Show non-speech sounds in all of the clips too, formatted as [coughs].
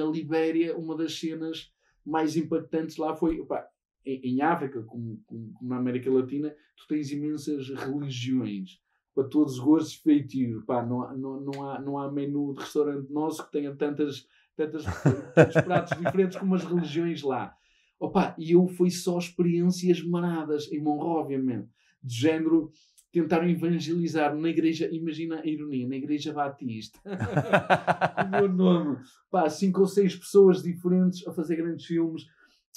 Na Libéria, uma das cenas mais impactantes lá foi, pá, em, em, África, como, como, na América Latina, tu tens imensas religiões para todos os gostos feitio. Pá, não, há, não, não, há, não há menu de restaurante nosso que tenha tantas, tantas, tantos [laughs] pratos diferentes como as religiões lá. Opa, e eu fui só experiências maradas em Monróvia mesmo, de género tentaram evangelizar na igreja, imagina a ironia, na igreja Batista. [laughs] o meu nome. Pá, cinco ou seis pessoas diferentes a fazer grandes filmes.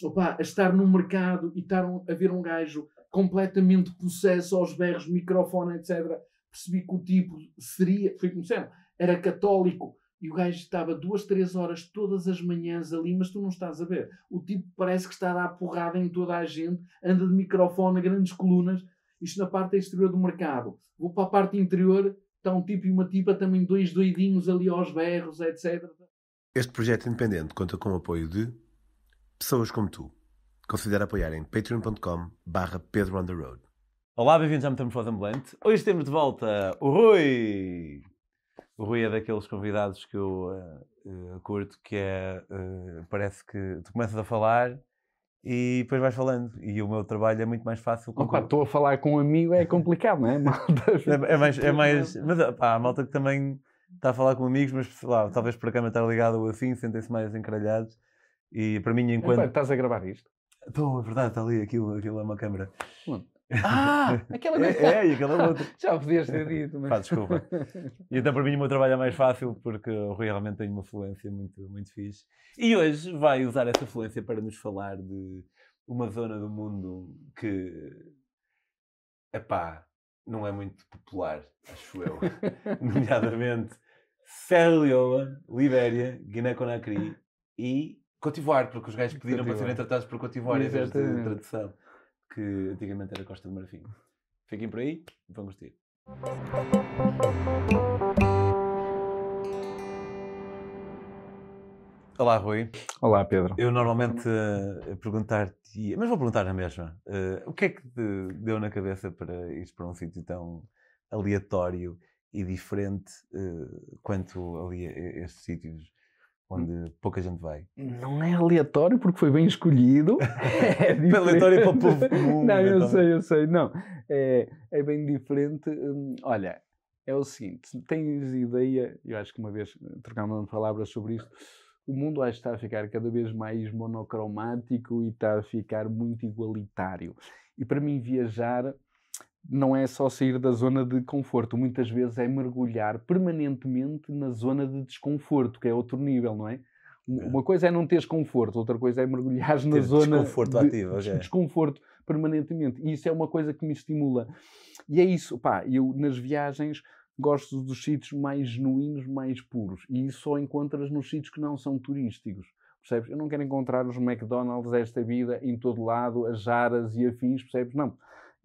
Opa, a estar num mercado e estar a ver um gajo completamente possesso aos berros, microfone, etc. Percebi que o tipo seria, foi como sempre, era católico e o gajo estava duas, três horas todas as manhãs ali, mas tu não estás a ver. O tipo parece que está a dar porrada em toda a gente, anda de microfone, grandes colunas, isto na parte exterior do mercado. Vou para a parte interior, está um tipo e uma tipa, também dois doidinhos ali aos berros, etc. Este projeto independente conta com o apoio de pessoas como tu. Considere apoiar em patreon.com barra Pedro on the Road. Olá, bem-vindos à Metamorfose Ambulante. Hoje temos de volta o Rui. O Rui é daqueles convidados que eu uh, uh, curto, que é, uh, parece que tu começas a falar e depois vais falando. E o meu trabalho é muito mais fácil. Opa, estou a falar com um amigo, é complicado, não é? [laughs] é, é, mais, é mais. [laughs] Mas pá, a malta que também está a falar com amigos, mas lá, talvez por a câmera estar ligada ou assim, sentem-se mais encralhados. E para mim, enquanto. Epá, estás a gravar isto? Estou, é verdade, está ali, aquilo, aquilo é uma câmera. Ah, [laughs] aquela coisa. É, é, aquela outra. [laughs] Já podias ter dito, mas. Pá, desculpa. E então para mim o meu trabalho é mais fácil porque o Rui realmente tem uma fluência muito, muito fixe. E hoje vai usar essa fluência para nos falar de uma zona do mundo que. Epá, não é muito popular, acho eu. [laughs] Nomeadamente Serra Leoa, Libéria, Guiné-Conakry e Cotivoar, porque os gajos pediram para serem tratados por Cotivoar em vez de tradução que antigamente era Costa do Marfim. Fiquem por aí, vão gostar. Olá, Rui. Olá, Pedro. Eu normalmente uh, perguntar-te, mas vou perguntar na mesma, uh, o que é que te deu na cabeça para ir para um sítio tão aleatório e diferente uh, quanto ali estes sítios onde pouca gente vai. Não é aleatório porque foi bem escolhido. [laughs] é aleatório para o povo comum. Não, eu então. sei, eu sei. Não, é, é bem diferente. Hum, olha, é o seguinte, tens ideia, eu acho que uma vez trocámos palavras sobre isto, o mundo está a ficar cada vez mais monocromático e está a ficar muito igualitário. E para mim viajar não é só sair da zona de conforto, muitas vezes é mergulhar permanentemente na zona de desconforto, que é outro nível, não é? é. Uma coisa é não teres conforto, outra coisa é mergulhar na zona desconforto de ativo, okay. desconforto permanentemente. E isso é uma coisa que me estimula. E é isso, pá, eu nas viagens gosto dos sítios mais genuínos, mais puros. E isso só encontras nos sítios que não são turísticos. Percebes? Eu não quero encontrar os McDonald's desta vida em todo lado, as jaras e afins, percebes? Não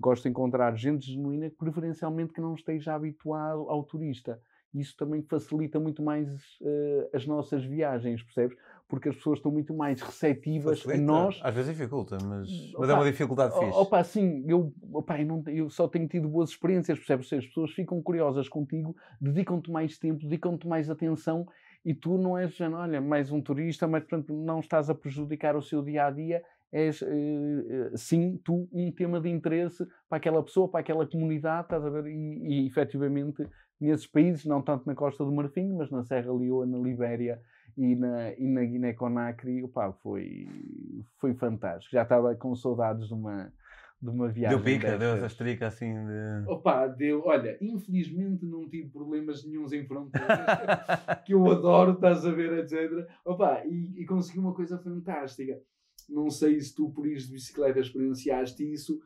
Gosto de encontrar gente genuína, preferencialmente que não esteja habituado ao turista. Isso também facilita muito mais uh, as nossas viagens, percebes? Porque as pessoas estão muito mais receptivas facilita. a nós. Às vezes dificulta, mas, opa, mas é uma dificuldade fixe. Opa, sim, eu, opa, eu, não, eu só tenho tido boas experiências, percebes? As pessoas ficam curiosas contigo, dedicam-te mais tempo, dedicam-te mais atenção e tu não és, olha, mais um turista, mas portanto não estás a prejudicar o seu dia a dia és, uh, sim, tu, um tema de interesse para aquela pessoa, para aquela comunidade, estás a ver? E, e efetivamente, nesses países, não tanto na Costa do Marfim, mas na Serra Leoa, na Libéria e na, e na Guiné-Conakry, foi, foi fantástico. Já estava com saudades de uma, de uma viagem. Deu pica, deu essa estrica assim de. Opa, deu. Olha, infelizmente não tive problemas nenhums em fronteiras, [laughs] que eu adoro, estás a ver, etc. Opa, e, e consegui uma coisa fantástica não sei se tu, por ir de bicicleta, experienciaste isso.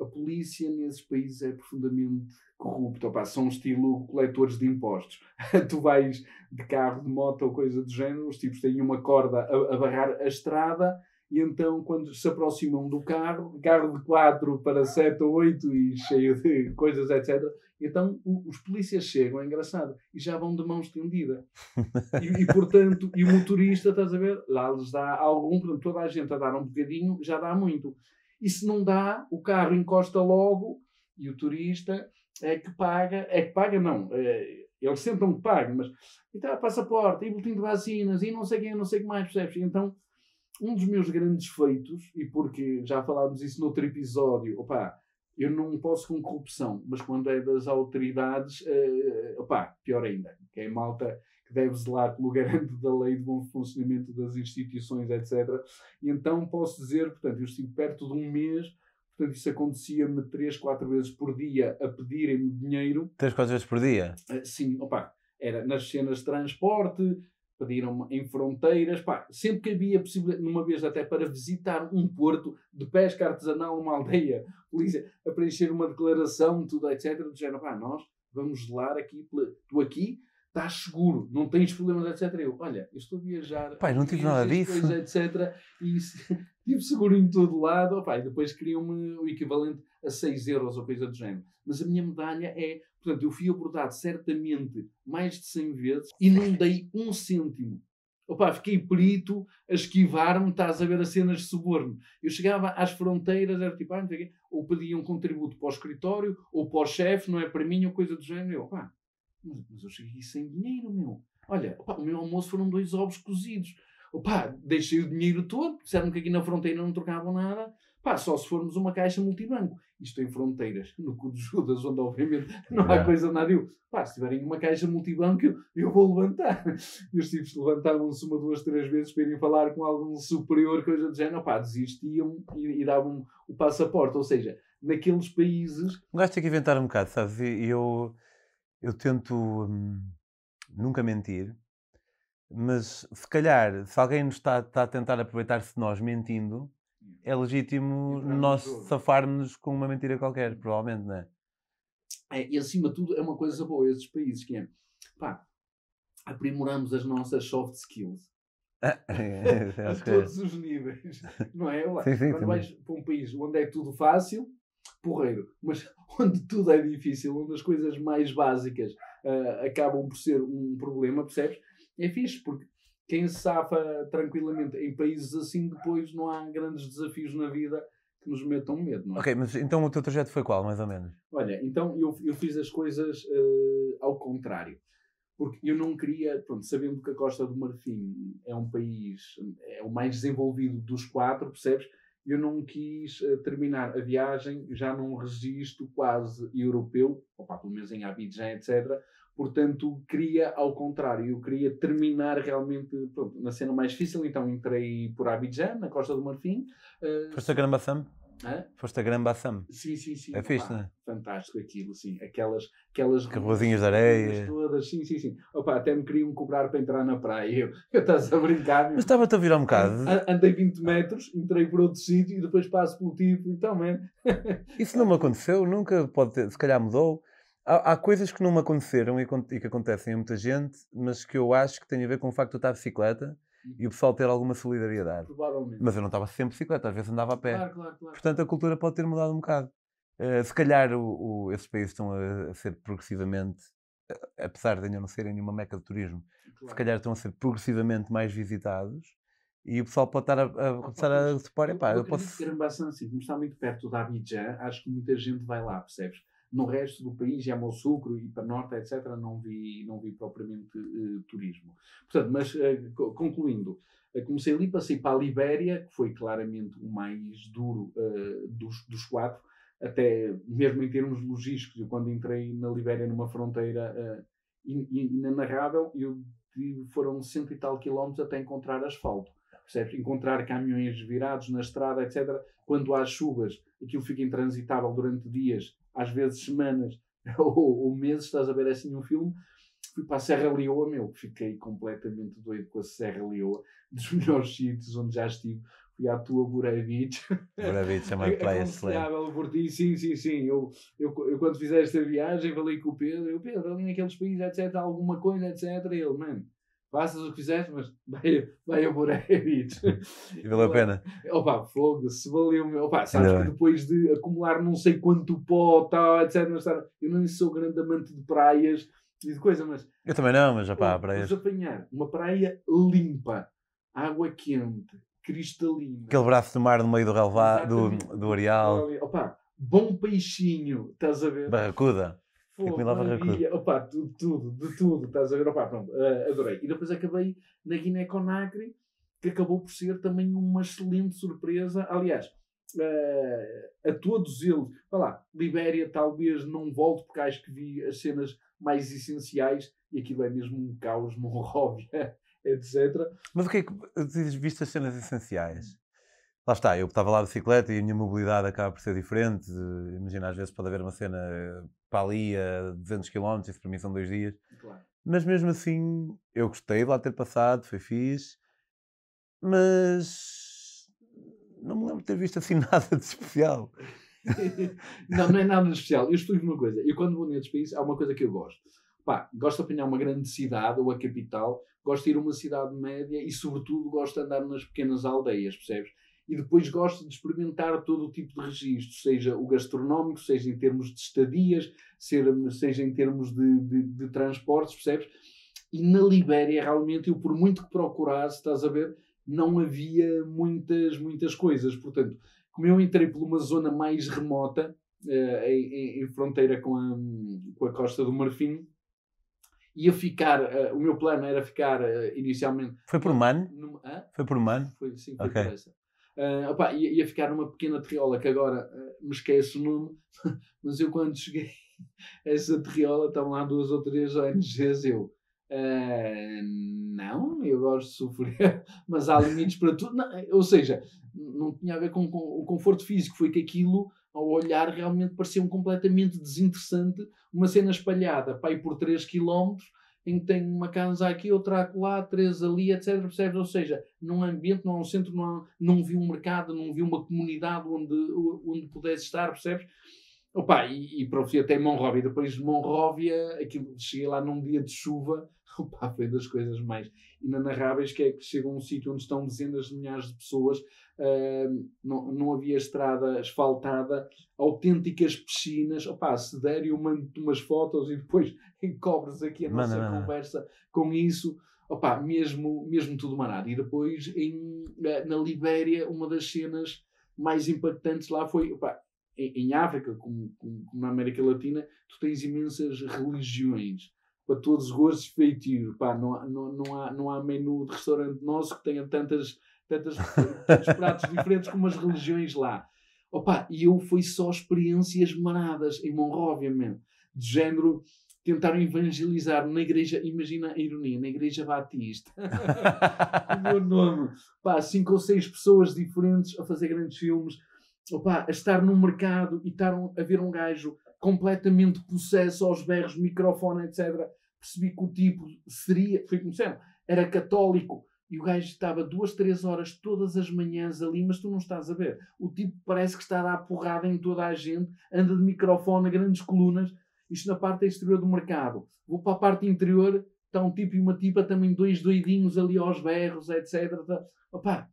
A polícia nesses países é profundamente corrupta. Opa, são estilo coletores de impostos. [laughs] tu vais de carro, de moto ou coisa do género, os tipos têm uma corda a, a barrar a estrada e então quando se aproximam do carro, carro de 4 para 7 ou 8 e cheio de coisas, etc. Então o, os polícias chegam, é engraçado, e já vão de mão estendida. E, e, portanto, e o motorista, estás a ver, lá lhes dá algum, portanto, toda a gente a dar um bocadinho, já dá muito. E se não dá, o carro encosta logo e o turista é que paga, é que paga não, é, eles sentam que paguem, mas e tá, passaporte, e boletim de vacinas, e não sei quem, não sei o que mais, percebes? Então, um dos meus grandes feitos, e porque já falámos isso noutro episódio, opá, eu não posso com corrupção, mas quando é das autoridades, uh, opá, pior ainda, que é malta que deve zelar pelo [laughs] garante da lei de bom funcionamento das instituições, etc. E então posso dizer, portanto, eu estive perto de um mês, portanto, isso acontecia-me três, quatro vezes por dia a pedirem-me dinheiro. Três, quatro vezes por dia? Uh, sim, opá, era nas cenas de transporte, pediram em fronteiras, pá, sempre que havia possibilidade, numa vez até para visitar um porto de pesca artesanal, uma aldeia, polícia, a preencher uma declaração, tudo, etc. Do pá, nós vamos gelar aqui, tu aqui estás seguro, não tens problemas, etc. Eu, olha, eu estou a viajar. Pai, não tive nada disso. Coisa, etc. E [laughs] tive seguro em todo lado. Pai, depois queriam-me o equivalente a 6 euros ou coisa do género. Mas a minha medalha é, portanto, eu fui abordado certamente mais de 100 vezes e não dei um cêntimo. Opa, fiquei perito a esquivar-me, estás a ver as cenas de suborno. Eu chegava às fronteiras, era tipo, ah, não sei quê, ou pedia um contributo para o escritório, ou para o chefe, não é para mim, ou coisa do género. Eu, pá, mas, eu cheguei sem dinheiro, meu. Olha, opa, o meu almoço foram dois ovos cozidos. Opa, deixei o dinheiro todo, disseram que aqui na fronteira não trocavam nada. Pá, só se formos uma caixa multibanco. Isto em fronteiras, no cu de Judas, onde obviamente não há coisa nada. Eu, pá, se tiverem uma caixa multibanco, eu, eu vou levantar. E os tipos levantavam-se uma, duas, três vezes para irem falar com algum superior, coisa do género. Pá, desistiam e, e davam o passaporte. Ou seja, naqueles países. Um gajo tem que inventar um bocado, sabes? E eu eu tento hum, nunca mentir, mas se calhar, se alguém nos está, está a tentar aproveitar-se de nós mentindo, é legítimo nós safarmos com uma mentira qualquer, provavelmente, não é? é? E acima de tudo, é uma coisa boa esses países que é pá, aprimoramos as nossas soft skills. [laughs] [laughs] a é. todos os níveis, não é? [laughs] Sim, sim, Quando vais para um país onde é tudo fácil, porreiro, mas [laughs] onde tudo é difícil, onde as coisas mais básicas uh, acabam por ser um problema, percebes? É fixe, porque quem se safa tranquilamente em países assim, depois não há grandes desafios na vida que nos metam medo, não é? Ok, mas então o teu trajeto foi qual, mais ou menos? Olha, então eu, eu fiz as coisas uh, ao contrário. Porque eu não queria, pronto, sabendo que a Costa do Marfim é um país, é o mais desenvolvido dos quatro, percebes? Eu não quis uh, terminar a viagem já num registro quase europeu, pelo menos em Abidjan, etc. Portanto, queria ao contrário, eu queria terminar realmente pronto, na cena mais difícil, então entrei por Abidjan, na Costa do Marfim. Uh, Foste a Gramaçam? Hã? Foste a Grande Bassam. Sim, sim, sim. É fixe, não é? Fantástico aquilo, sim. Aquelas, aquelas carrozinhas de areia. Todas, sim, sim, sim. Opa, até me queriam cobrar para entrar na praia. Eu, [laughs] eu estás a brincar. Meu. Mas estava-te a virar um bocado. Andei 20 metros, entrei por outro sítio e depois passo pelo tipo. Então, man. [laughs] Isso não me aconteceu, nunca pode ter, se calhar mudou. Há, há coisas que não me aconteceram e, e que acontecem a muita gente, mas que eu acho que têm a ver com o facto de eu estar de bicicleta e o pessoal ter alguma solidariedade. Provavelmente. Mas eu não estava sempre bicicleta, às vezes andava a pé. Claro, claro, claro. Portanto, a cultura pode ter mudado um bocado. Uh, se calhar o, o, esses países estão a, a ser progressivamente, apesar de ainda não serem nenhuma meca de turismo, se calhar estão a ser progressivamente mais visitados e o pessoal pode estar a, a começar a supor, epá, eu, eu posso... Que assim, como está muito perto da Abidjan, acho que muita gente vai lá, percebes? No resto do país, já Sucro e para Norte, etc., não vi, não vi propriamente uh, turismo. Portanto, mas uh, concluindo, uh, comecei ali, passei para a Libéria, que foi claramente o mais duro dos, dos quatro, até mesmo em termos logísticos. Eu, quando entrei na Libéria, numa fronteira inenarrável, eu foram cento e tal quilómetros até encontrar asfalto. Percebes? Encontrar caminhões virados na estrada, etc. Quando há chuvas, aquilo fica intransitável durante dias às vezes semanas [laughs] ou, ou, meses, estás a ver assim um filme. Fui para a Serra Leoa, meu, fiquei completamente doido com a Serra Leoa, [laughs] dos melhores sítios onde já estive. Fui à tua Buravich. Buravich é uma [laughs] praia excelente. por ti, sim, sim, sim. Eu, eu, eu quando fiz esta viagem, falei com o Pedro, eu, Pedro, ali naqueles países, etc, alguma coisa, etc. Ele, mano, faças o que fizeste, mas vai, vai a Borevich. E valeu a pena. Opa, fogo, se valeu. Opa, sabes que depois de acumular não sei quanto pó, tal, etc. Eu não sou grande amante de praias e de coisa, mas. Eu também não, mas já pá, praias. Vamos apanhar uma praia limpa, água quente, cristalina. Aquele braço do mar no meio do relevado, do, do areal. Opa, bom peixinho, estás a ver? Barracuda. Pô, havia, opa, tudo, tudo, de tudo, estás a ver? Opa, pronto, eh, adorei. E depois acabei na Guiné-Conakry, que acabou por ser também uma excelente surpresa. Aliás, eh, a todos eles, vá lá, Libéria talvez não volte, porque acho que vi as cenas mais essenciais e aquilo é mesmo um caos, [laughs] Monróvia, etc. Mas o que é que dizes, viste as cenas essenciais? Lá está, eu estava lá de bicicleta e a minha mobilidade acaba por ser diferente. Imagina, às vezes pode haver uma cena para ali a 200 km, isso para mim são dois dias. Claro. Mas mesmo assim, eu gostei de lá ter passado, foi fixe. Mas não me lembro de ter visto assim [laughs] nada de especial. [laughs] não, não é nada de especial. Eu explico uma coisa. Eu quando vou nestes países, há uma coisa que eu gosto. Pá, gosto de apanhar uma grande cidade ou a capital, gosto de ir a uma cidade média e, sobretudo, gosto de andar nas pequenas aldeias, percebes? E depois gosto de experimentar todo o tipo de registro, seja o gastronómico, seja em termos de estadias, seja em termos de, de, de transportes, percebes? E na Libéria, realmente, eu por muito que procurasse, estás a ver, não havia muitas, muitas coisas. Portanto, como eu entrei por uma zona mais remota, eh, em, em- fronteira com a, com a Costa do Marfim, ia ficar, eh, o meu plano era ficar eh, inicialmente Foi por Mano? numa, hã? Foi por Mano? Foi, sim, foi Ok. por essa. Ah, opá, ia, ia ficar numa pequena terriola que agora ah, me esqueço o nome, [laughs] mas eu quando cheguei a essa terriola estavam lá duas ou três ONGs. Eu, ah, não, eu gosto de sofrer, [laughs] mas há limites para tudo. Ou seja, não tinha a ver com, com o conforto físico, foi que aquilo, ao olhar, realmente parecia um completamente desinteressante. Uma cena espalhada para ir por 3 km, em que tem uma casa aqui, outra acolá, três ali, etc. Percebes? Ou seja, num ambiente, não há um centro, não, há, não vi um mercado, não vi uma comunidade onde, onde pudesse estar, percebes? Opa, e, e para fui até Monróvia. Depois de Monróvia, aquilo, cheguei lá num dia de chuva. [laughs] Opa, foi das coisas mais inanarráveis que é que chega a um sítio onde estão dezenas de milhares de pessoas, ah, não, não havia estrada asfaltada, autênticas piscinas. Opa, se der, eu mando umas fotos e depois [laughs] encobres aqui a nossa manda. conversa com isso. Opa, mesmo, mesmo tudo manado. E depois, em, na Libéria, uma das cenas mais impactantes lá foi, opa, em, África, como, como- na América Latina, tu tens imensas religiões para todos os gostos e feitio. Pá, não, há, não, não, há, não há menu de restaurante nosso que tenha tantas, tantas, tantos [laughs] pratos diferentes como as religiões lá. Opa, e eu fui só experiências maradas em Monróvia, mesmo. De género, tentaram evangelizar na igreja, imagina a ironia, na igreja Batista. [laughs] o meu nome. Pá, cinco ou seis pessoas diferentes a fazer grandes filmes. Opa, a estar num mercado e estar a ver um gajo completamente possesso aos berros, microfone, etc. Percebi que o tipo seria, como disseram, era católico. E o gajo estava duas, três horas todas as manhãs ali, mas tu não estás a ver. O tipo parece que está a dar porrada em toda a gente, anda de microfone a grandes colunas. Isto na parte exterior do mercado. Vou para a parte interior, está um tipo e uma tipa também, dois doidinhos ali aos berros, etc. Tá- Opá,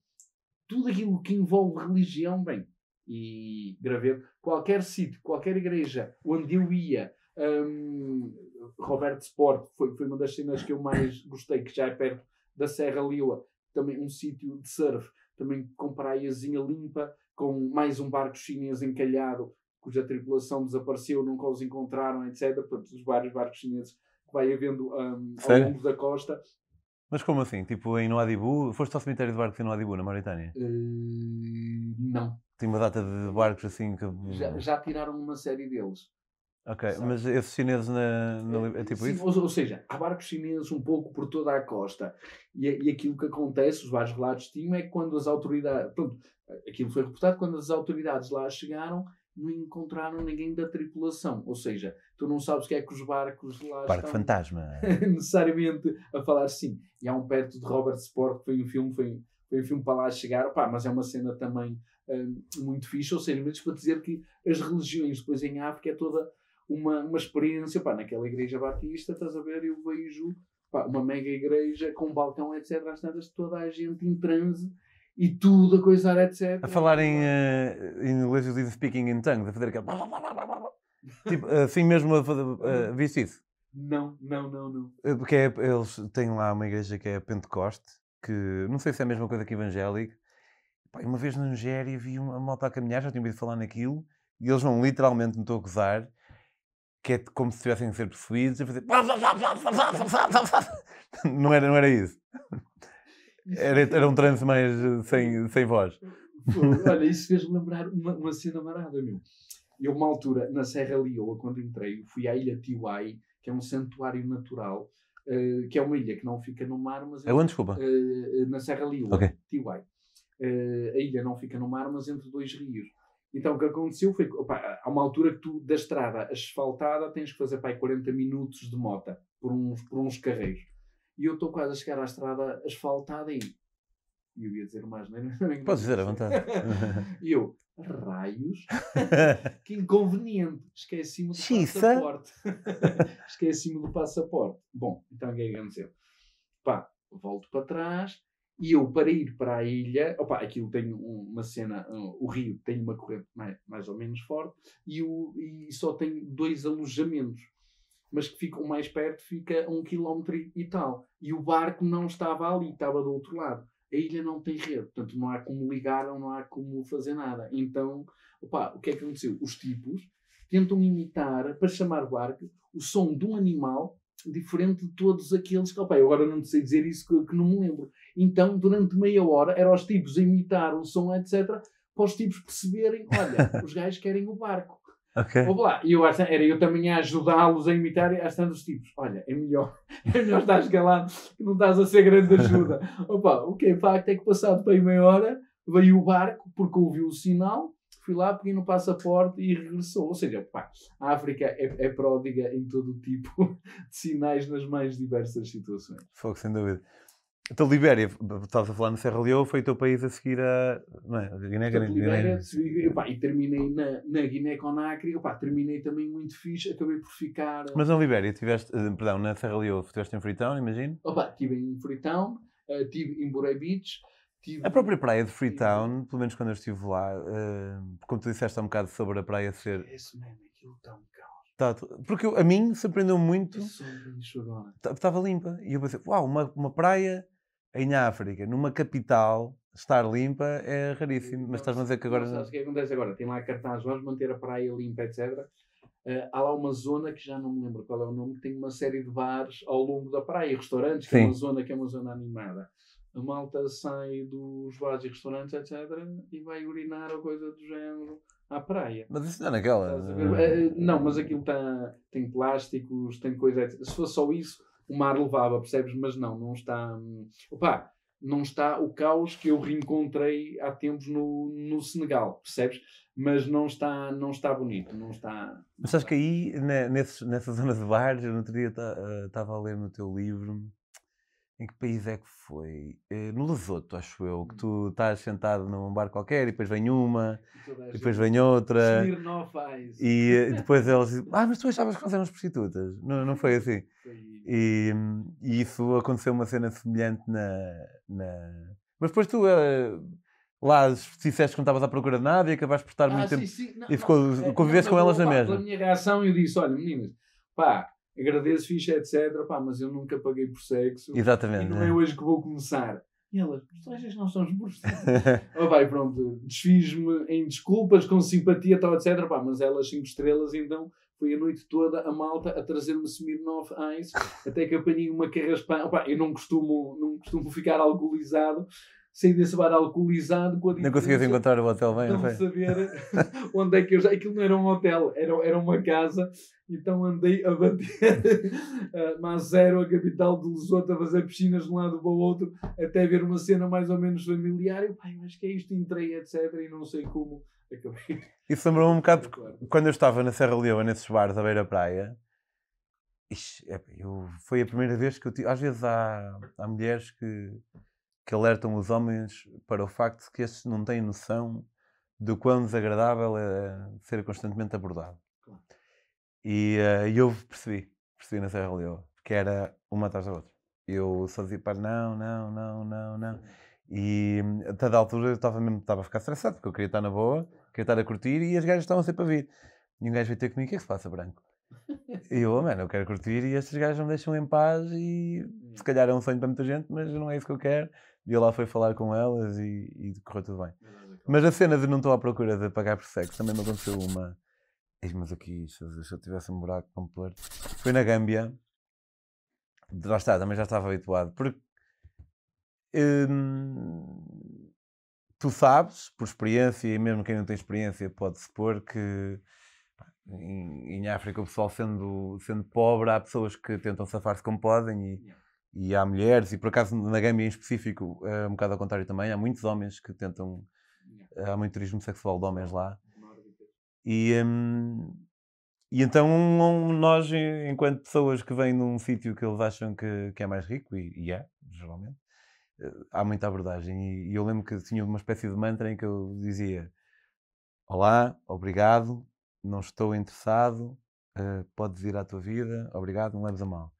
tudo aquilo que envolve religião, bem, e graveto, qualquer sítio, qualquer igreja onde eu ia, hum, Roberto Sport foi, foi uma das cenas que eu mais [laughs] gostei, que já é perto da Serra Leoa, também um sítio de surf, também com praiazinha limpa, com mais um barco chinês encalhado, cuja tripulação desapareceu, nunca os encontraram, etc. Portanto, os vários barcos chineses que vai havendo hum, ao longo da costa. Mas como assim? Tipo, em Nouadhibou? Foste ao cemitério de barcos em Nouadhibou, na Mauritânia? Eh, não. Tem uma data de barcos assim que... Já, já tiraram uma série deles. Ok, Sabe? mas esses chineses na, na Lib- é tipo Sim, isso? Ou, ou seja, há barcos chineses um pouco por toda a costa. E, e aquilo que acontece, os vários relatos tinham, é que quando as autoridades. Pronto, aquilo foi reportado, quando as autoridades lá chegaram, não encontraram ninguém da tripulação. Ou seja, tu não sabes o que é que os barcos lá Barco fantasma. [laughs] necessariamente a falar assim. E há um perto de Robert Sport, que foi um filme, foi, foi um filme para lá chegar, Pá, mas é uma cena também hum, muito fixe. Ou seja, mas para dizer que as religiões depois em África é toda uma, uma experiência. Pá, naquela igreja batista, estás a ver, eu vejo pá, uma mega igreja com balcão, etc. Às tantas, toda a gente em transe e tudo a coisar, etc. A falar em, eh, inglês, eles dizem speaking in tongues, a fazer aquele... Tipo, [laughs] assim mesmo a eh, viste isso? Não, não, não, não. Eh, Porque é- eles têm lá uma igreja que é Pentecoste, que não sei se é a mesma coisa que evangélico. Pá, uma vez na Nigéria vi uma moto a caminhar, já tinha ouvido falar naquilo, e eles vão literalmente, não estou a gozar, que é como se estivessem a ser perseguidos a fazer. Não era, não era isso. Era, era um trance mais eh, sem, sem voz. Pô, Olha, isso fez-me lembrar uma, uma cena marada, meu. Eu, uma altura, na Serra Leoa, quando entrei, fui à ilha Tiwai, que é um santuário natural, eh, que é uma ilha que não fica no mar, mas é Aonde, desculpa? eh, na Serra Leoa, Ok. Tiwai. Eh, a ilha não fica no mar, mas entre dois rios. Então o que aconteceu foi que opa, há uma altura que tu, da estrada asfaltada, tens que fazer pá, aí 40 minutos de mota por uns, por uns carreiros. E eu estou quase a chegar à estrada asfaltada e. e eu ia dizer mais, não é? [laughs] Podes dizer à vontade. [laughs] E eu, raios, [laughs] que inconveniente. Esqueci-me do Xiça. passaporte. Esqueci-me do passaporte. Bom, então o que é que aconteceu? Pá, volto para trás e eu, para ir para a ilha, opa, aquilo tem um- uma cena, um, o rio tem uma corrente mais, mais ou menos forte e, o, e só tem dois alojamentos. Mas que ficam mais perto, fica a um quilómetro e, tal. E o barco não estava ali, estava do outro lado. A ilha não tem rede, portanto não há como ligar não há como fazer nada. Então, opa, o que é que aconteceu? Os tipos tentam imitar, para chamar barco, o som de um animal diferente de todos aqueles que, opa, eu agora não sei dizer isso que, que não me lembro. Então, durante meia hora, eram os tipos a imitar o som, etc., para os tipos perceberem, olha, [laughs] os gajos querem o barco. ok. Vou lá. E eu, era eu também a ajudá-los a imitar e às tantas tipos. Olha, é melhor, [laughs] é melhor estás calado que não estás a ser grande ajuda. [laughs] Opa, o que é facto é que passado bem meia hora veio o barco porque ouviu o sinal, fui lá, peguei no passaporte e regressou. Ou seja, pá, a África é, é pródiga em todo tipo de sinais nas mais diversas situações. Fogo, sem dúvida. Então, Libéria, estavas a falar na Serra Leoa, foi o teu país a seguir a. Não é? A Guiné, Guiné, Libéria, e, pá, e terminei na, na Guiné-Conakry, terminei também muito fixe, acabei por ficar... Mas na Libéria, tiveste, eh, perdão, na Serra Leoa, estiveste em Freetown, imagino? Opa, estive em Freetown, eh, estive em Buray Beach, tive... A própria praia de Freetown, pelo menos quando eu estive lá, eh, como tu disseste há um bocado sobre a praia ser. Esse mesmo, aquilo está um caos. tá- porque a mim surpreendeu muito, É só lixo agora. estava limpa. E eu pensei, uau, uma, uma praia em África, numa capital, estar limpa é raríssimo. Mas estás-me a dizer que agora. Não, sabes o que acontece agora? Tem lá cartaz, vamos manter a praia limpa, etc. Eh, há lá uma zona que já não me lembro qual é o nome, que tem uma série de bares ao longo da praia restaurantes, que é Sim. uma zona que é uma zona animada. A malta sai dos bares e restaurantes, etc. e vai urinar ou coisa do género à praia. Mas isso não é naquela. Estás? Eh, não, mas aquilo tá, tem plásticos, tem coisa. etc. Se fosse só isso, o mar levava, percebes? Mas não, não está. hum, Opa, não está o caos que eu reencontrei há tempos no, no Senegal, percebes? Mas não está, não está bonito, não está. Mas sabes que aí, ne- nesses, nessa [laughs] zona de bares, eu no outro dia estava a ler no teu livro. Em que país é que foi? Eh, No Lesoto, acho eu, que tu estás sentado num bar qualquer e depois vem uma, e depois vem outra. E eh, [laughs] depois eles dizem, ah, mas tu achavas que nós éramos prostitutas? Não, não foi assim. Foi- E, e isso aconteceu uma cena semelhante na. na... Mas depois tu eh, lá disseste que não estavas à procura de nada e acabaste por estar Ah, muito sim, tempo. sim. Não, e ficou- não, é, conviveste não, com elas pá, na mesma. Pela minha reação, eu disse: olha, meninas, pá, agradeço, fixe, etc. Pá, mas eu nunca paguei por sexo. E Exatamente. não né? é hoje que vou começar. E elas, tu achas que nós somos prostitutas? oh, vai, pronto, desfiz-me em desculpas, com simpatia, tal, etc. Pá, mas elas cinco estrelas, então foi a noite toda a malta a trazer-me Smirnoff Ice, até que apanhei uma carraspã. Eu não costumo, não costumo ficar alcoolizado, saí desse bar alcoolizado com a Não conseguias encontrar o hotel bem, não foi? saber [laughs] onde é que eu já. Aquilo não era um hotel, era, era uma casa. Então andei a bater [laughs] a Mazero, a capital de Lesoto, a fazer piscinas de um lado para o outro, até ver uma cena mais ou menos familiar. Eu, pai, mas que é isto? Entrei, etc. E não sei como acabei. [laughs] Isso lembrou-me um bocado [laughs] porque quando eu estava na Serra Leoa, nesses bares à beira-praia, é, eu, foi a primeira vez que eu tive. Às vezes há, há mulheres que, que alertam os homens para o facto de que estes não têm noção do quão desagradável é ser constantemente abordado. Claro. E eh, eu percebi, percebi na Serra Leoa, que era uma atrás da outra. Eu só dizia para não, não, não, não, não. E a dada altura eu estava mesmo estava a ficar estressado, porque eu queria estar na boa, queria estar a curtir e as gajas estavam sempre a vir. E um gajo veio ter comigo, o que é que se passa, Branco? [laughs] E eu, oh, mano, eu quero curtir e estes gajos não me deixam em paz e se calhar é um sonho para muita gente, mas não é isso que eu quero. E eu lá fui falar com elas e, e correu tudo bem. Mas a cena de não estou à procura de pagar por sexo também me aconteceu uma Ei, Mas aqui, se eu, se eu tivesse um buraco para me pôr. Foi na Gâmbia. Lá está, também já estava habituado. Porque hum, tu sabes, por experiência, e mesmo quem não tem experiência pode supor que em, em África o pessoal sendo, sendo pobre, há pessoas que tentam safar-se como podem e, e há mulheres, e por acaso na Gâmbia em específico é um bocado ao contrário também, há muitos homens que tentam, há muito turismo sexual de homens lá. E, hum, e então um- nós, en- enquanto pessoas que vêm num sítio que eles acham que, que é mais rico, e, e é, geralmente, há muita abordagem. E, eu lembro que tinha uma espécie de mantra em que eu dizia: Olá, obrigado, não estou interessado, eh, podes ir à tua vida, obrigado, não leves a mal.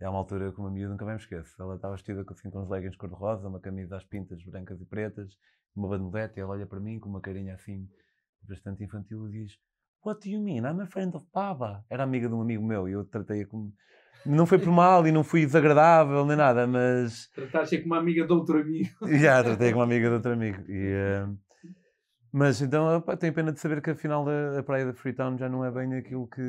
É uma altura que uma miúda nunca mais me esqueço. Ela estava vestida assim, com uns leggings cor-de-rosa, uma camisa às pintas brancas e pretas, uma bandolete, e ela olha para mim com uma carinha assim bastante infantil e diz: What do you mean? I'm a friend of Baba. Era amiga de um amigo meu e eu tratei-a como. Não foi por mal e não fui desagradável nem nada, mas. Trataste como uma amiga de outro amigo. [laughs] Já, tratei como amiga de outro amigo. E, eh, Mas então opa, tenho pena de saber que afinal a, a praia da Freetown já não é bem aquilo que,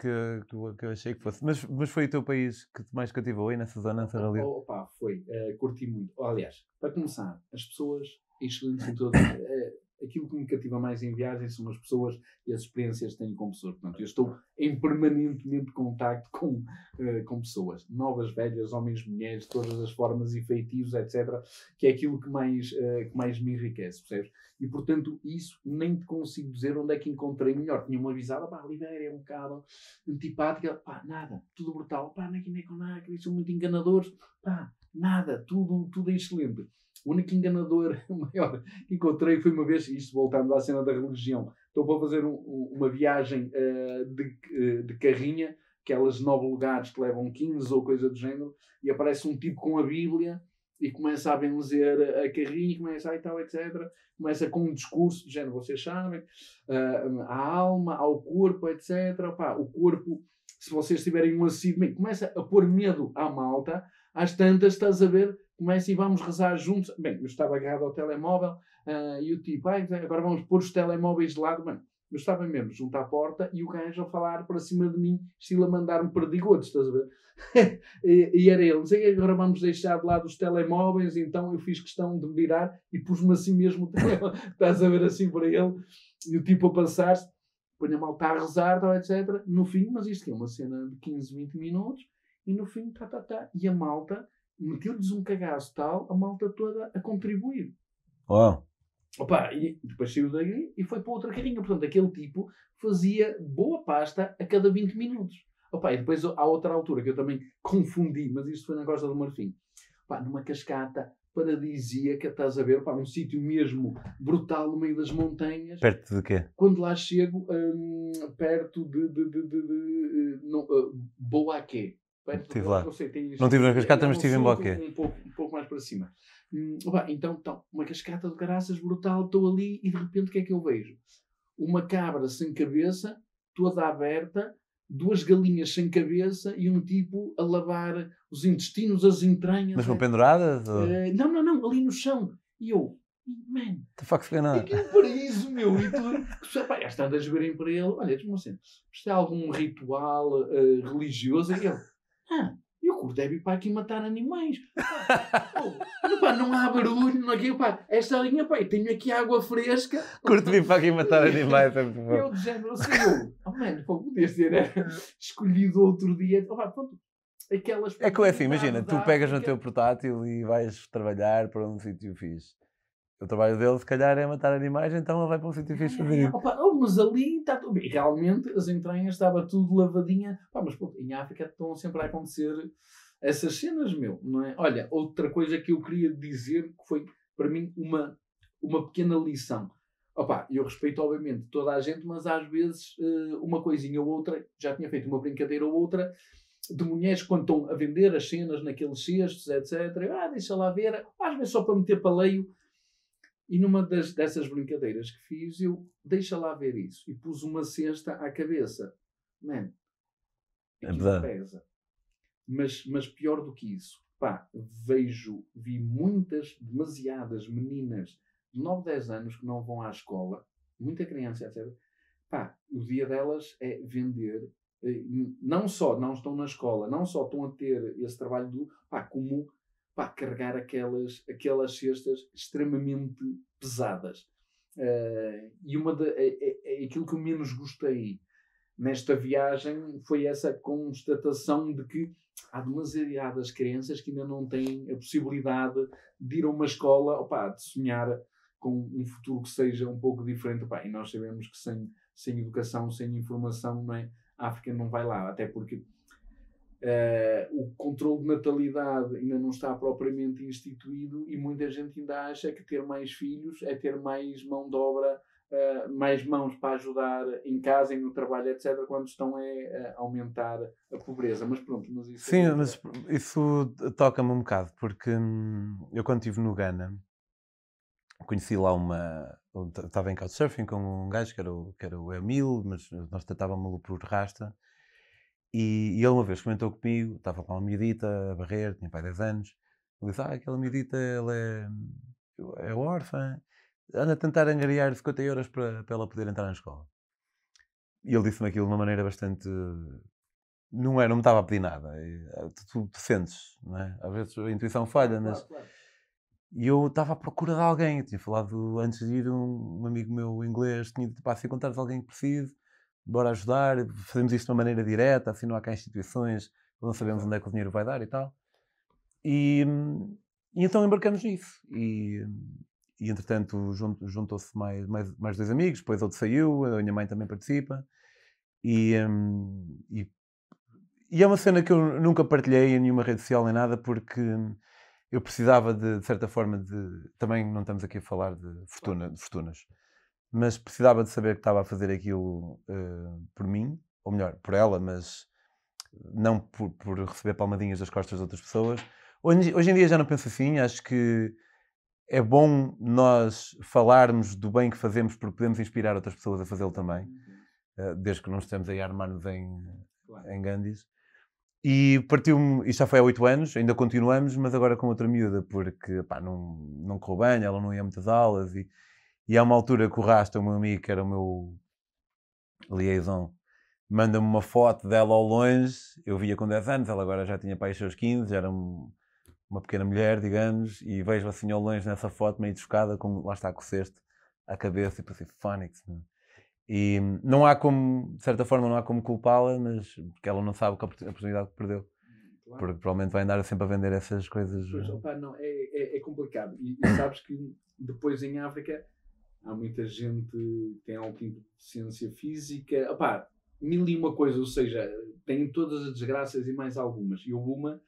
que, que, eu, achei que fosse. Mas, mas foi o teu país que te mais cativou aí nessa zona, nessa realidade? Oh, Opa, foi. eh, curti muito. Aliás, para começar, as pessoas excelentes em todas. eh, aquilo que me cativa mais em viagens são as pessoas e as experiências que tenho com pessoas. Portanto, eu estou em permanentemente contacto com, eh, com pessoas. Novas, velhas, homens, mulheres, todas as formas e feitios, etc. Que é aquilo que mais, eh, que mais me enriquece, percebes? E, portanto, isso nem te consigo dizer onde é que encontrei melhor. Tinha-me avisado, pá, a Libéria é um bocado antipática. Pá, nada, tudo brutal. Pá, nada, eles são muito enganadores. Pá, nada, tudo, tudo é excelente. O único enganador [laughs] maior que encontrei foi uma vez, isto voltando à cena da religião, estou para fazer um- um- uma viagem eh, de, eh, de carrinha, aquelas nove lugares que levam 15 ou coisa do género, e aparece um tipo com a Bíblia e começa a benzer a carrinha, começa a e tal, etc. Começa com um discurso do género, vocês sabem, ah, a alma, ao corpo, etc. O corpo, se vocês tiverem um acidente, começa a pôr medo à malta, às tantas, estás a ver, começa e vamos rezar juntos. Bem, eu estava agarrado ao telemóvel ah, e o tipo, "Ai, agora vamos pôr os telemóveis de lado. Mano, eu estava mesmo junto à porta e o gajo a falar para cima de mim, estilo a mandar-me perdigotes, estás a ver? [laughs] e, e era ele, sei agora vamos deixar de lado os telemóveis, então eu fiz questão de virar e pus-me assim mesmo, [laughs] estás a ver assim para ele, e o tipo a passar-se, põe a malta a rezar, tal, etc. No fim, mas isto é uma cena de 15, 20 minutos, e no fim, tá, tá, tá, e a malta meteu-lhes um cagaço tal, a malta toda a contribuir. Uau! Opa, e depois saiu daí e foi para outra carrinha. Portanto, aquele tipo fazia boa pasta a cada 20 minutos. Opa, e depois há outra altura que eu também [laughs] confundi, mas isto foi na Costa do Marfim. Opa, numa cascata paradisíaca, estás a ver, opa, um sítio mesmo brutal no meio das montanhas. Perto de quê? Quando lá chego, hum, perto de, de, de, de, de, não, uh, Boaquê. Estive lá. Não sei, isto- Não estive na cascata, é mas estive em sul, Boaquê. Um pouco, um pouco mais para cima. Hum, opa, então, então, uma cascata de graças brutal, estou ali e de repente o que é que eu vejo? Uma cabra sem cabeça, toda aberta, duas galinhas sem cabeça e um tipo a lavar os intestinos, as entranhas. Mas é. com penduradas? Ou... Eh, não, não, não, ali no chão. E eu, man, The fuck nada? que é um paraíso, meu. E tu, pá, às tantas verem para ele, olha, diz-me assim, isto é algum ritual eh, religioso? E ele, ah, eu curto é vir para aqui matar animais. Pá, oh, pá, não há barulho, não aqui, pá, esta linha, pá, tenho aqui água fresca. Curto vir para aqui matar animais. É muito bom. Eu de género, assim, eu, oh mano, pá, podias ter eh, escolhido outro dia. Oh, pá, pronto, aquelas É que é assim, imagina, tu pegas no teu portátil e vais trabalhar para um sítio fixe. O trabalho dele, se calhar, é matar animais, então ele vai para um sítio fixe fazer isso. Opa, oh, mas ali está tudo bem. Realmente as entranhas estava tudo lavadinha. Pá, mas pô, em África estão sempre a acontecer essas cenas, meu, não é? Olha, outra coisa que eu queria dizer que foi para mim uma, uma pequena lição. Opa, eu respeito obviamente toda a gente, mas às vezes eh, uma coisinha ou outra, já tinha feito uma brincadeira ou outra, de mulheres quando estão a vender as cenas naqueles cestos, etc. Ah, deixa lá ver, às vezes só para meter paleio. E numa das, dessas brincadeiras que fiz, eu deixa lá ver isso. E pus uma cesta à cabeça. Man, É aquilo verdade. pesa. Mas, mas pior do que isso, pá, vejo, vi muitas, demasiadas meninas de 9, 10 anos que não vão à escola, muita criança, etc. pá, o dia delas é vender. eh, Não só não estão na escola, não só estão a ter esse trabalho do pá, como pá, carregar aquelas, aquelas cestas extremamente pesadas. Eh, e uma de, é, é- é aquilo que eu menos gostei nesta viagem foi essa constatação de que há demasiadas crianças que ainda não têm a possibilidade de ir a uma escola opá, de sonhar com um futuro que seja um pouco diferente. Opá, e nós sabemos que sem, sem educação, sem informação, não é? a África não vai lá. Até porque eh, o controle de natalidade ainda não está propriamente instituído e muita gente ainda acha que ter mais filhos é ter mais mão de obra, eh, mais mãos para ajudar em casa e no trabalho, etc., quando estão a aumentar a pobreza. Mas pronto, mas isso Sim, é mas isso toca-me um bocado, porque hum, eu quando estive no Ghana conheci lá uma. Estava em couchsurfing com um gajo que era o, que era o Emil, mas nós tratávamos-lo por rasta. E, e ele uma vez comentou comigo, estava com uma miudita a barrer, tinha pai 10 anos. Ele disse: Ah, aquela miudita ela é, é órfã, anda a tentar angariar 50 euros para, para ela poder entrar na escola. E ele disse-me aquilo de uma maneira bastante. Não, era, não me estava a pedir nada. E, ah, Tu, tu- tu sentes, não é? Às vezes a intuição falha, Claro, mas. claro. E eu estava à procura de alguém. Eu tinha falado antes de ir, um, um amigo meu inglês tinha dito: pá, se encontrares alguém que precise, bora ajudar. Fazemos isto de uma maneira direta, assim não há cá instituições, não sabemos onde é que o dinheiro vai dar e tal. E, e então embarcamos nisso. E, e entretanto jun- juntou-se mais, mais, mais dois amigos, depois outro saiu, a minha mãe também participa. E, hum, e, e é uma cena que eu nunca partilhei em nenhuma rede social nem nada, porque eu precisava de, de certa forma de. Também não estamos aqui a falar de, fortuna, de fortunas, mas precisava de saber que estava a fazer aquilo eh, por mim, ou melhor, por ela, mas não por, por receber palmadinhas das costas de outras pessoas. Hoje, hoje em dia já não penso assim, acho que é bom nós falarmos do bem que fazemos porque podemos inspirar outras pessoas a fazê-lo também, eh, desde que não estejamos aí a armar-nos em, Claro. em Gandhis. E partiu-me, isto já foi há oito anos, ainda continuamos, mas agora com outra miúda, porque pá, não, não correu bem, ela não ia a muitas aulas e, e há uma altura que o Rasta, o meu amigo, que era o meu liaison, manda-me uma foto dela ao longe, eu via com 10 anos, ela agora já tinha para aí os seus 15, já era um- uma pequena mulher, digamos, e vejo assim ao longe nessa foto meio desfocada, com, lá está com o cesto à cabeça, e pensei, Phonics, meu. E não há como, de certa forma, não há como culpá-la, mas porque ela não sabe a oportun- a oportunidade que perdeu. Claro. Porque provavelmente vai andar sempre a vender essas coisas. Pois, eh, opá, não, é, é, é complicado. E, e sabes que depois em África há muita gente que tem algum tipo de deficiência física, opá, mil e uma coisa, ou seja, tem todas as desgraças e mais algumas. E houve uma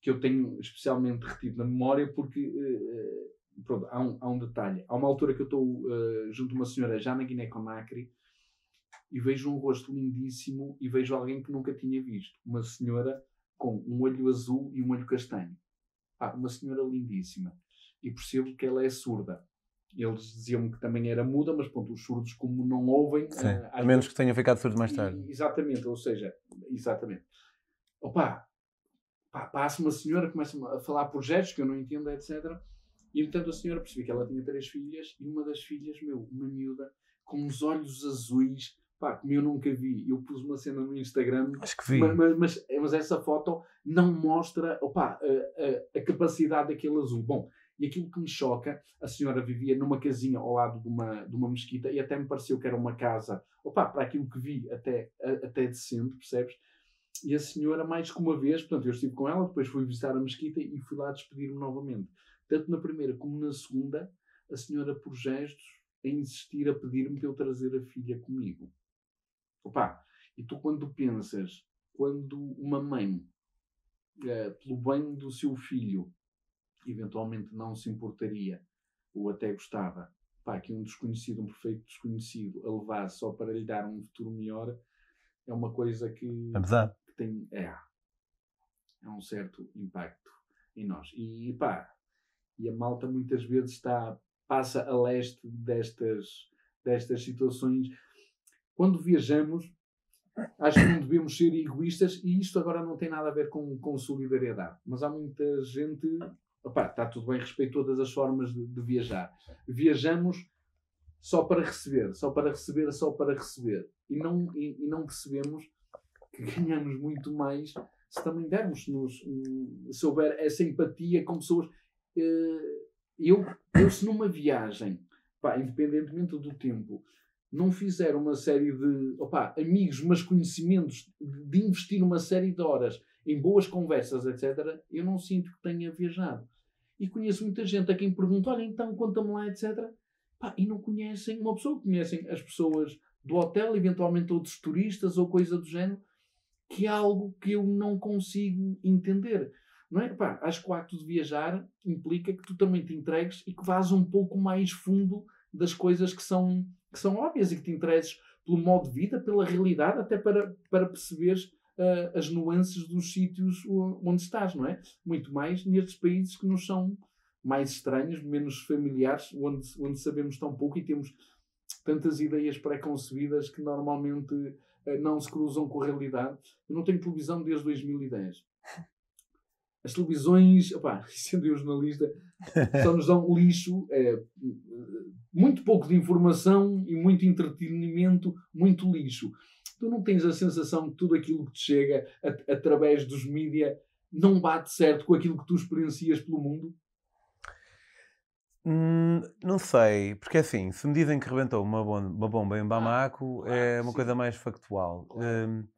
que eu tenho especialmente retido na memória porque eh, eh, pronto, há, um, há um detalhe. Há uma altura que eu estou eh, junto a uma senhora já na Guiné-Conakry e vejo um rosto lindíssimo e vejo alguém que nunca tinha visto. Uma senhora com um olho azul e um olho castanho. Pá, uma senhora lindíssima. E percebo que ela é surda. Eles diziam que também era muda, mas pronto, os surdos, como não ouvem. Sim, eh, a menos que tenha ficado surdo mais e- tarde. Exatamente, ou seja, exatamente. Opa, pá, passa uma senhora, começa a falar por gestos que eu não entendo, etc. E entanto a senhora percebi que ela tinha três filhas e uma das filhas, meu, uma miúda, com uns olhos azuis, pá, como eu nunca vi. Eu pus uma cena no Instagram, Acho que vi. mas, mas, mas, mas essa foto não mostra opa, a, a, a capacidade daquele azul. Bom, e aquilo que me choca, a senhora vivia numa casinha ao lado de uma, de uma mesquita e até me pareceu que era uma casa, opa, para aquilo que vi, até, a- até decente, percebes? E a senhora, mais que uma vez, portanto, eu estive com ela, depois fui visitar a mesquita e fui lá despedir-me novamente. Tanto na primeira como na segunda, a senhora, por gestos, a insistir a pedir-me para eu trazer a filha comigo. Opa, e tu quando pensas, quando uma mãe, eh, pelo bem do seu filho, eventualmente não se importaria, ou até gostava, pá, que um desconhecido, um perfeito desconhecido, a levasse só para lhe dar um futuro melhor, é uma coisa que, Apesar. que tem, é, é um certo impacto em nós. E pá, e a malta muitas vezes está, passa a leste destas, destas situações. Quando viajamos, acho que não devemos ser egoístas e isto agora não tem nada a ver com, com solidariedade. Mas há muita gente, opá, está tudo bem, respeito todas as formas de, de viajar. Viajamos só para receber, só para receber, só para receber. E não, e, e não percebemos que [laughs] ganhamos muito mais se também dermos, nos, se houver essa empatia com pessoas. Eh, eu, eu se numa viagem, independentemente do tempo, não fizer uma série de opa, amigos, mas conhecimentos, de investir uma série de horas em boas conversas, etc., eu não sinto que tenha viajado. E conheço muita gente a quem pergunta: olha, então conta-me lá, etc. Pá, e não conhecem uma pessoa, conhecem as pessoas do hotel, eventualmente outros turistas ou coisa do género, que é algo que eu não consigo entender. Não é? Pá, acho que o acto de viajar implica que tu também te entregues e que vás um pouco mais fundo das coisas que são que são óbvias e que te interesses pelo modo de vida, pela realidade, até para, para perceberes uh, as nuances dos sítios onde estás, não é? Muito mais nestes países que nos são mais estranhos, menos familiares, onde, onde sabemos tão pouco e temos tantas ideias pré-concebidas que normalmente uh, não se cruzam com a realidade. Eu não tenho televisão desde 2010. As televisões, opá, [laughs] sendo eu jornalista, só nos dão lixo, é, muito pouco de informação e muito entretenimento, muito lixo. Tu não tens a sensação que tudo aquilo que te chega a, através dos mídias não bate certo com aquilo que tu experiencias pelo mundo? Hum, não sei, porque assim, se me dizem que rebentou uma bomba, uma bomba em Bamako, ah, é uma sim. coisa mais factual. Claro. Hum,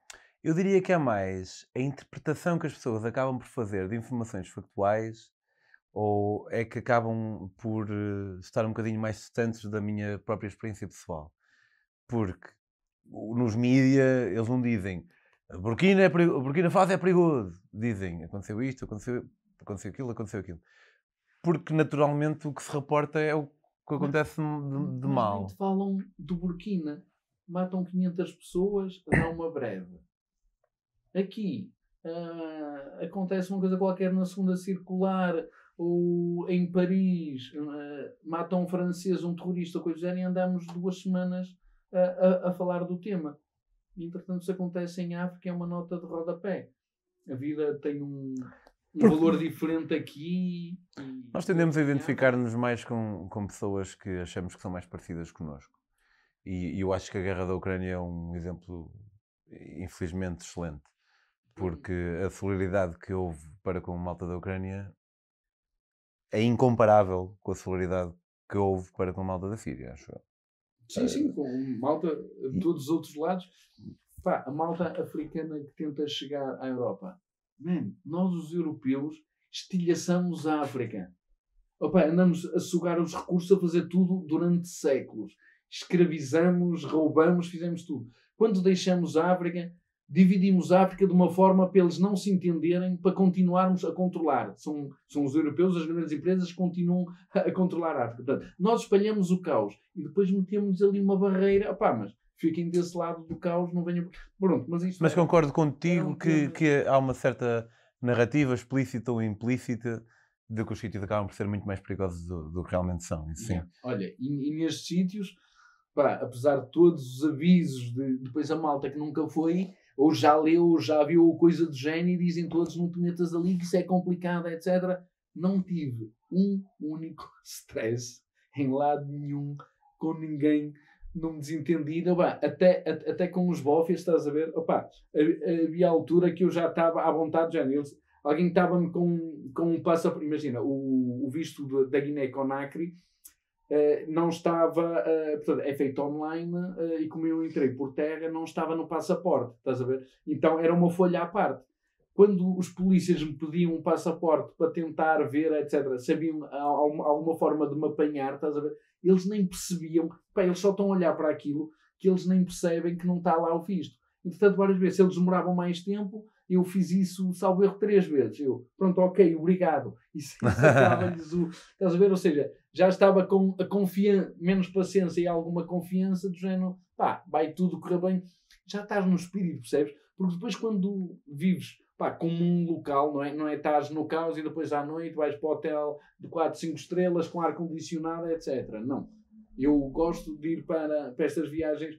eu diria que é mais a interpretação que as pessoas acabam por fazer de informações factuais ou é que acabam por uh, estar um bocadinho mais distantes da minha própria experiência pessoal. Porque nos mídias eles não dizem Burkina, é Burkina Faso é perigoso. Dizem aconteceu isto, aconteceu, aconteceu aquilo, aconteceu aquilo. Porque naturalmente o que se reporta é o que acontece de, de mal. Mas falam do Burkina. Matam 500 pessoas, dá uma breve Aqui uh, acontece uma coisa qualquer na segunda circular, ou em Paris uh, matam um francês, um terrorista, coisa do género, e andamos duas semanas a, a, a falar do tema. E, entretanto, se acontece em África, é uma nota de rodapé. A vida tem um, um valor diferente aqui. E... Nós tendemos a identificar-nos mais com, com pessoas que achamos que são mais parecidas connosco. E, e eu acho que a guerra da Ucrânia é um exemplo, infelizmente, excelente porque a solidariedade que houve para com a malta da Ucrânia é incomparável com a solidariedade que houve para com a malta da Síria, acho eu. Sim, sim, com malta de todos os outros lados. Pá, a malta africana que tenta chegar à Europa. Man, nós os europeus estilhaçamos a África. Opa, andamos a sugar os recursos, a fazer tudo durante séculos. Escravizamos, roubamos, fizemos tudo. Quando deixamos a África, dividimos a África de uma forma para eles não se entenderem, para continuarmos a controlar. São, são os europeus, as grandes empresas, que continuam a, controlar a África. Portanto, nós espalhamos o caos e depois metemos ali uma barreira. Opá, mas fiquem desse lado do caos, não venham. Pronto, mas isto. Mas é, concordo contigo é um que, que há uma certa narrativa explícita ou implícita de que os sítios acabam por ser muito mais perigosos do, do que realmente são. Isso, sim. Olha, e, e nestes sítios, pá, apesar de todos os avisos de depois a malta que nunca foi ou já leu, ou já viu coisa do género e dizem todos não te metas ali que isso é complicado, etc. Não tive um único [laughs] stress em lado nenhum, com ninguém, num desentendido. Opa, até, até com os bofes, estás a ver? Opa, havia altura que eu já estava à vontade, já alguém estava-me com, com um passaporte, imagina, o, o visto da Guiné-Conakry Uh, não estava, uh, portanto, é feito online uh, e como eu entrei por terra, não estava no passaporte, estás a ver? Então era uma folha à parte. Quando os polícias me pediam um passaporte para tentar ver, etc., sabiam alguma forma de me apanhar, estás a ver? Eles nem percebiam, pá, eles só estão a olhar para aquilo que eles nem percebem que não está lá o visto. Entretanto, várias vezes, se eles demoravam mais tempo, eu fiz isso, salvo erro, três vezes. Eu, pronto, ok, obrigado. Isso, isso lhes o. Estás a ver? Ou seja, já estava com a confiança, menos paciência e alguma confiança do género, pá, vai tudo correr bem. Já estás no espírito, percebes? Porque depois, quando vives pá, como um local, não é? Não é estás no caos e depois à noite vais para o hotel de 4, 5 estrelas com ar-condicionado, etc. Não. Eu gosto de ir para, para estas viagens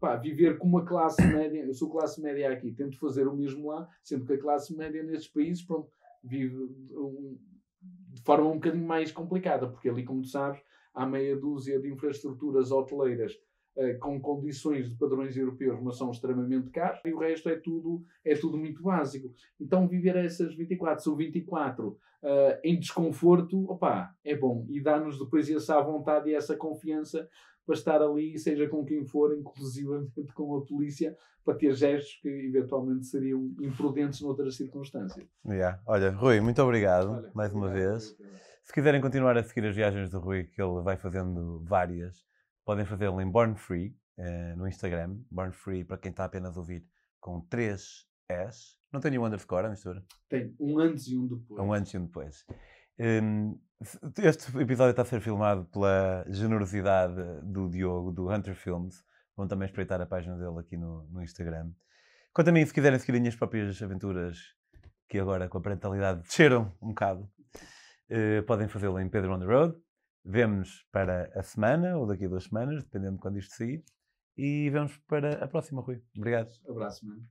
pá, viver com uma classe [coughs] média, eu sou classe média aqui, tento fazer o mesmo lá, sendo que a classe média nestes países, pronto, vive forma um bocadinho mais complicada, porque ali, como tu sabes, há meia dúzia de infraestruturas hoteleiras uh, com condições de padrões europeus, mas são extremamente caros, e o resto é tudo, é tudo muito básico. Então, viver essas 24, são 24 uh, em desconforto, opá, é bom. E dá-nos depois essa vontade e essa confiança para estar ali, seja com quem for, inclusivamente com a polícia, para ter gestos que eventualmente seriam imprudentes noutras circunstâncias. Yeah. Olha, Rui, muito obrigado Olha, mais uma vez. Se quiserem continuar a seguir as viagens do Rui, que ele vai fazendo várias, podem fazê-lo em Born Free, eh, no Instagram. Born Free, para quem está apenas a ouvir, com 3 S. Não tem nenhum underscore, a mistura? Tem um antes e um depois. Um antes e um depois. Um, este episódio está a ser filmado pela generosidade do Diogo, do Hunter Films. Vão também espreitar a página dele aqui no, no Instagram. Quanto a mim, se quiserem seguir as minhas próprias aventuras, que agora com a parentalidade desceram um bocado, uh, podem fazê-lo em Pedro on the Road. Vemo-nos para a semana, ou daqui a duas semanas, dependendo de quando isto sair. E vamos para a próxima, Rui. Obrigado. Abraço, mano.